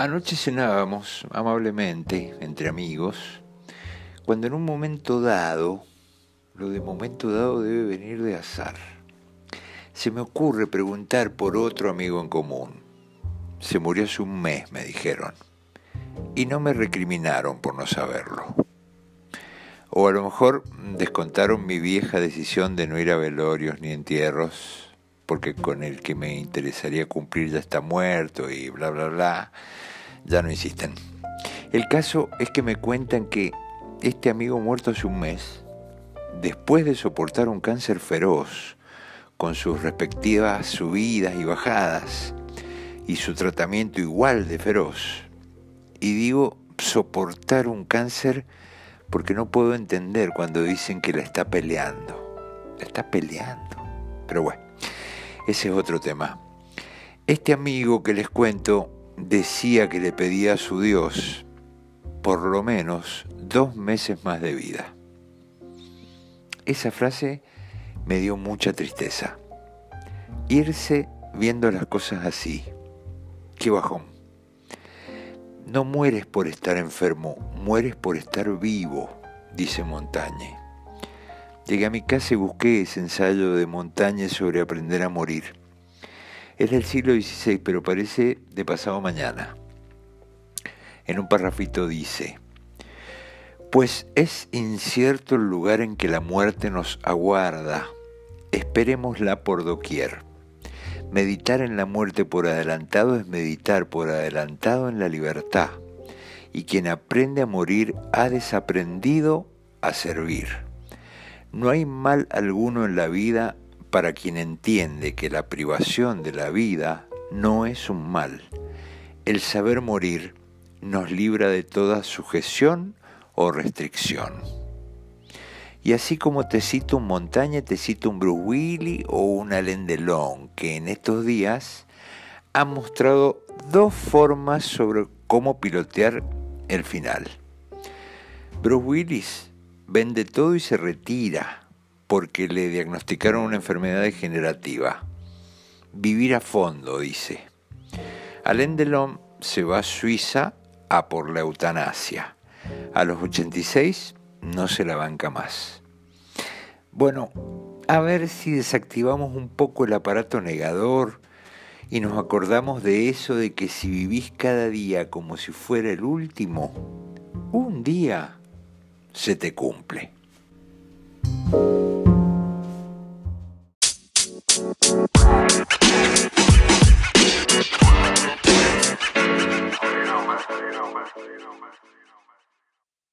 Anoche cenábamos amablemente entre amigos, cuando en un momento dado, lo de momento dado debe venir de azar, se me ocurre preguntar por otro amigo en común. Se murió hace un mes, me dijeron, y no me recriminaron por no saberlo. O a lo mejor descontaron mi vieja decisión de no ir a velorios ni entierros, porque con el que me interesaría cumplir ya está muerto y bla, bla, bla, ya no insisten. El caso es que me cuentan que este amigo muerto hace un mes, después de soportar un cáncer feroz, con sus respectivas subidas y bajadas, y su tratamiento igual de feroz, y digo soportar un cáncer porque no puedo entender cuando dicen que la está peleando. La está peleando. Pero bueno, ese es otro tema. Este amigo que les cuento decía que le pedía a su Dios por lo menos dos meses más de vida. Esa frase me dio mucha tristeza. Irse viendo las cosas así. Qué bajón. No mueres por estar enfermo, mueres por estar vivo, dice Montañe. Llegué a mi casa y busqué ese ensayo de Montañe sobre aprender a morir. Es del siglo XVI, pero parece de pasado mañana. En un parrafito dice, pues es incierto el lugar en que la muerte nos aguarda, esperémosla por doquier. Meditar en la muerte por adelantado es meditar por adelantado en la libertad, y quien aprende a morir ha desaprendido a servir. No hay mal alguno en la vida para quien entiende que la privación de la vida no es un mal. El saber morir nos libra de toda sujeción o restricción. Y así como te cito un Montaña, te cito un Bruce Willis o un Alain Delon, que en estos días han mostrado dos formas sobre cómo pilotear el final. Bruce Willis vende todo y se retira porque le diagnosticaron una enfermedad degenerativa. Vivir a fondo, dice. Alain Delon se va a Suiza a por la eutanasia. A los 86 no se la banca más. Bueno, a ver si desactivamos un poco el aparato negador y nos acordamos de eso de que si vivís cada día como si fuera el último, un día se te cumple.